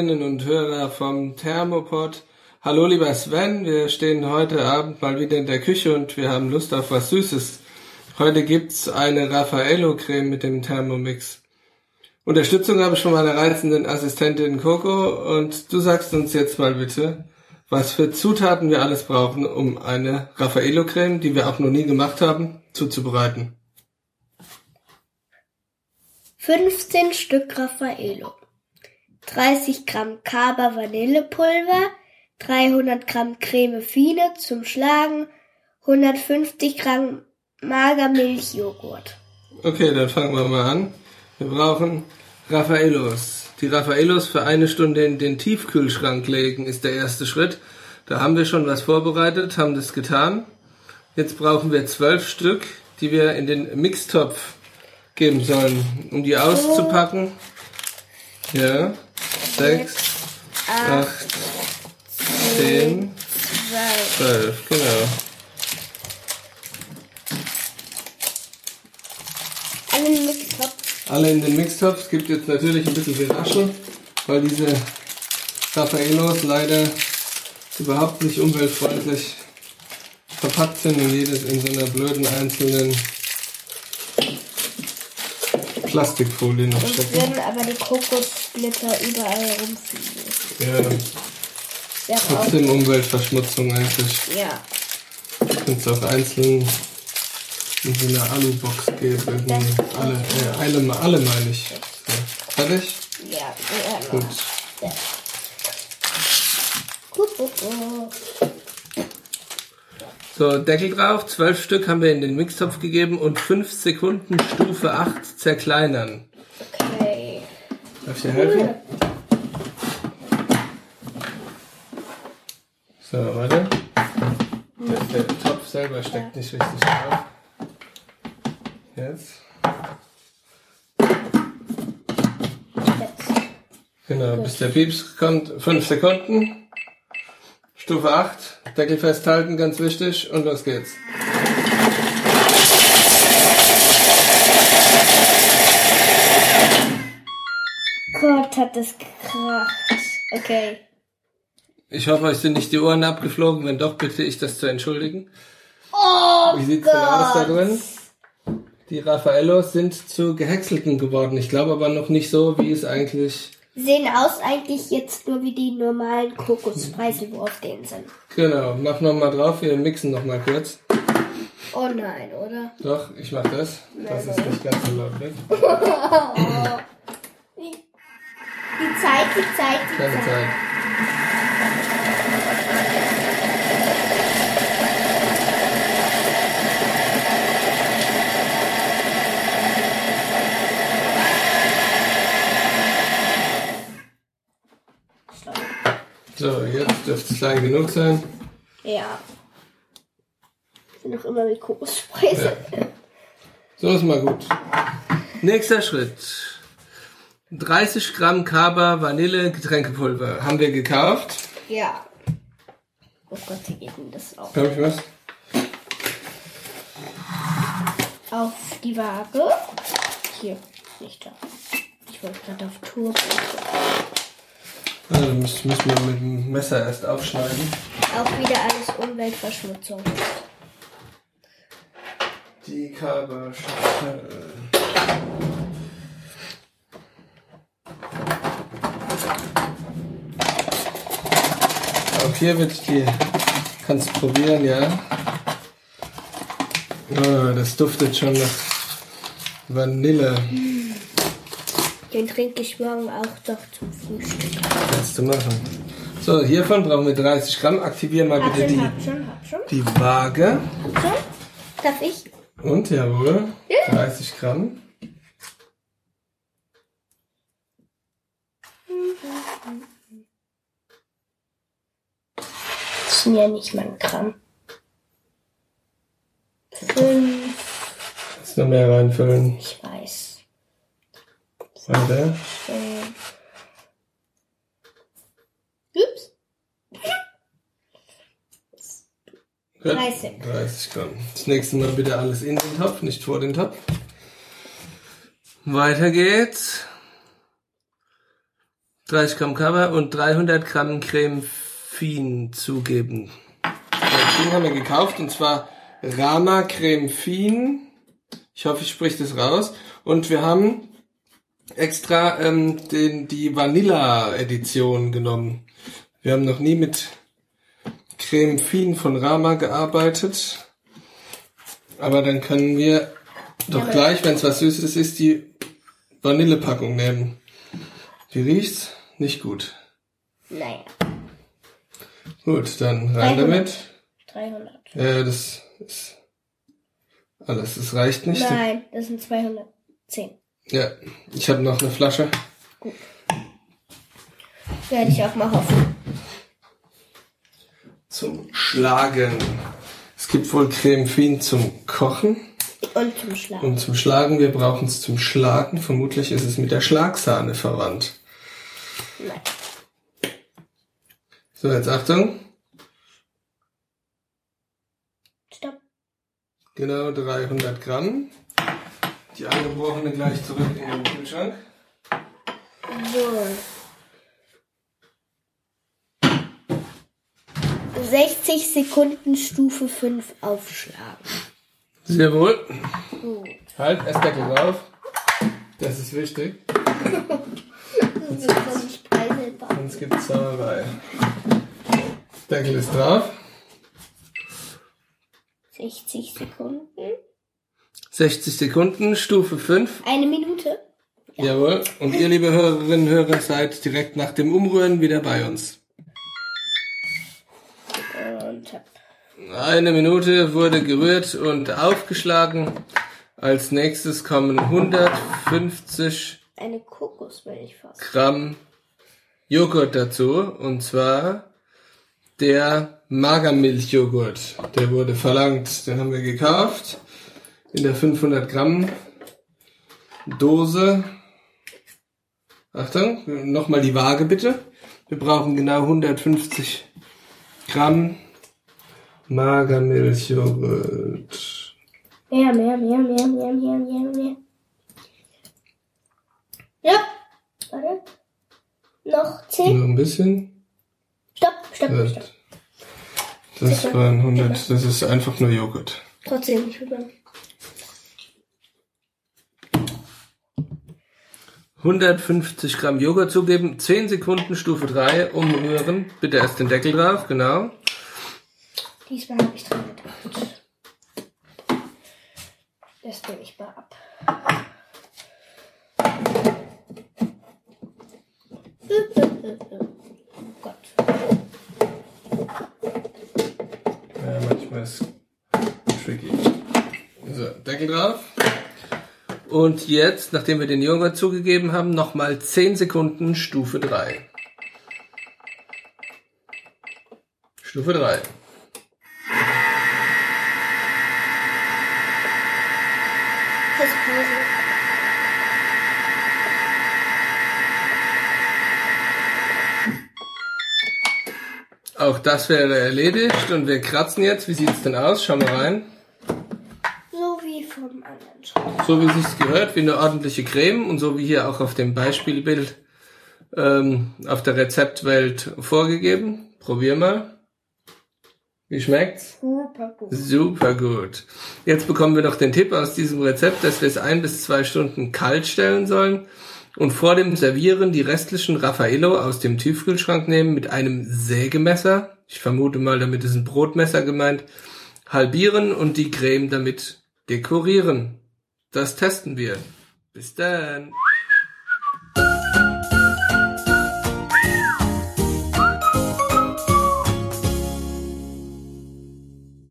Hörerinnen und Hörer vom Thermopod. Hallo lieber Sven, wir stehen heute Abend mal wieder in der Küche und wir haben Lust auf was Süßes. Heute gibt's eine Raffaello-Creme mit dem Thermomix. Unterstützung habe ich von meiner reizenden Assistentin Coco und du sagst uns jetzt mal bitte, was für Zutaten wir alles brauchen, um eine Raffaello-Creme, die wir auch noch nie gemacht haben, zuzubereiten. 15 Stück Raffaello, 30 Gramm Kaba Vanillepulver, 300 Gramm Creme Fine zum Schlagen, 150 Gramm Magermilchjoghurt. Okay, dann fangen wir mal an. Wir brauchen Raffaellos. Die Raffaellos für eine Stunde in den Tiefkühlschrank legen ist der erste Schritt. Da haben wir schon was vorbereitet, haben das getan. Jetzt brauchen wir zwölf Stück, die wir in den Mixtopf geben sollen, um die auszupacken. Ja, sechs, acht, zehn, zwölf, genau. Alle in den Mixtopf. Alle in den Mixtopf. Es gibt jetzt natürlich ein bisschen Geraschel, weil diese Raffaellos leider überhaupt nicht umweltfreundlich verpackt sind und jedes in so einer blöden einzelnen Plastikfolie noch stecken. werden aber die Kokosblätter überall rumfliegen. Ja, auch. trotzdem Umweltverschmutzung eigentlich. Ja. Könnte es auch einzeln in so einer Alubox geben. Alle, äh, alle, alle meine ich. So. Fertig? Ja, ja. Gut. So, Deckel drauf, zwölf Stück haben wir in den Mixtopf gegeben und fünf Sekunden Stufe 8 zerkleinern. Darf ich dir helfen? So, warte. Der, der Topf selber steckt nicht richtig drauf. Jetzt. Genau, bis der Pieps kommt. Fünf Sekunden. Stufe 8. Deckel festhalten, ganz wichtig. Und los geht's. Gott, hat das gekracht. Okay. Ich hoffe, euch sind nicht die Ohren abgeflogen. Wenn doch, bitte ich das zu entschuldigen. Oh Wie sieht's denn aus da drin? Die Raffaellos sind zu gehäckselten geworden. Ich glaube aber noch nicht so, wie es eigentlich. Sehen aus eigentlich jetzt nur wie die normalen Kokospreise, wo auf denen sind. Genau, mach noch mal drauf. Wir mixen noch mal kurz. Oh nein, oder? Doch, ich mach das. Das ist nicht ganz so laut. Die, Zeit, die Zeit, die Keine Zeit. Zeit. So, jetzt dürfte es klein genug sein. Ja. Sind noch immer wie Kokospreise. So ist mal gut. Nächster Schritt. 30 Gramm Kaba Vanille Getränkepulver haben wir gekauft. Ja. Oh Gott, wie geht denn das auf? Hab ich was? Auf die Waage. Hier, nicht da. Ich wollte gerade auf Tour. Also müssen, müssen wir mit dem Messer erst aufschneiden. Auch wieder alles Umweltverschmutzung. Die Kaba Schachtel. Hier wird die, kannst probieren, ja. Ah, das duftet schon nach Vanille. Den trinke ich morgen auch doch zum Frühstück. Kannst du machen. So, hiervon brauchen wir 30 Gramm. Aktivieren mal Hab bitte schon, die, hab schon, hab schon. die Waage. Schon. Darf ich? Und jawohl, Ja. 30 Gramm. Das sind ja nicht mal ein Gramm. Fünf. Jetzt noch mehr reinfüllen. Ich weiß. Warte. Äh. Ups. Gut. 30. 30 Gramm. Das nächste Mal bitte alles in den Topf, nicht vor den Topf. Weiter geht's. 30 Gramm Cover und 300 Gramm Creme Fin zugeben. Fin haben wir gekauft und zwar Rama Creme Fin. Ich hoffe, ich spreche das raus. Und wir haben extra ähm, den, die Vanilla-Edition genommen. Wir haben noch nie mit Creme Fin von Rama gearbeitet. Aber dann können wir doch aber- gleich, wenn es was Süßes ist, die Vanillepackung nehmen. Wie riecht's? Nicht gut. Naja, Gut, dann rein 300. damit. 300. Ja, das ist alles. Das reicht nicht. Nein, das sind 210. Ja, ich habe noch eine Flasche. Werde ich auch mal hoffen. Zum Schlagen. Es gibt wohl Creme Fin zum Kochen Und zum Schlafen. und zum Schlagen. Wir brauchen es zum Schlagen. Vermutlich ist es mit der Schlagsahne verwandt. Nein. So, jetzt Achtung. Stopp. Genau 300 Gramm. Die angebrochene gleich zurück in den Kühlschrank. So. 60 Sekunden Stufe 5 aufschlagen. Sehr wohl. Gut. Halt, erst Deckel drauf. Das ist wichtig. Das ist preiselbar. Sonst gibt's Sauerei. Deckel ist drauf. 60 Sekunden. 60 Sekunden, Stufe 5. Eine Minute. Jawohl. Und ihr, liebe Hörerinnen und Hörer, seid direkt nach dem Umrühren wieder bei uns. Und Eine Minute wurde gerührt und aufgeschlagen. Als nächstes kommen 150 eine Kokosmilch fast. Gramm Joghurt dazu. Und zwar der Magermilchjoghurt. Der wurde verlangt. Den haben wir gekauft. In der 500 Gramm Dose. Achtung, nochmal die Waage bitte. Wir brauchen genau 150 Gramm Magermilchjoghurt. Mehr, mehr, mehr, mehr, mehr, mehr, mehr, mehr. Ja. Warte. Noch 10. Nur ein bisschen. Stopp, stopp, stopp. Das waren 100, das ist einfach nur Joghurt. Trotzdem nicht rüber. 150 Gramm Joghurt zugeben, 10 Sekunden Stufe 3 umrühren. Bitte erst den Deckel drauf, genau. Diesmal habe ich dran gedacht. Das nehme ich mal ab. Gott. Ja, manchmal ist tricky. So, Deckel drauf. Und jetzt, nachdem wir den Joghurt zugegeben haben, nochmal 10 Sekunden Stufe 3. Stufe 3. Auch das wäre erledigt und wir kratzen jetzt. Wie sieht's denn aus? Schau mal rein. So wie vom anderen Schritt. So wie sich's gehört, wie eine ordentliche Creme und so wie hier auch auf dem Beispielbild ähm, auf der Rezeptwelt vorgegeben. Probier mal. Wie schmeckt's? Super gut. Super gut. Jetzt bekommen wir noch den Tipp aus diesem Rezept, dass wir es ein bis zwei Stunden kalt stellen sollen und vor dem Servieren die restlichen Raffaello aus dem Tiefkühlschrank nehmen mit einem Sägemesser. Ich vermute mal, damit ist ein Brotmesser gemeint. Halbieren und die Creme damit dekorieren. Das testen wir. Bis dann.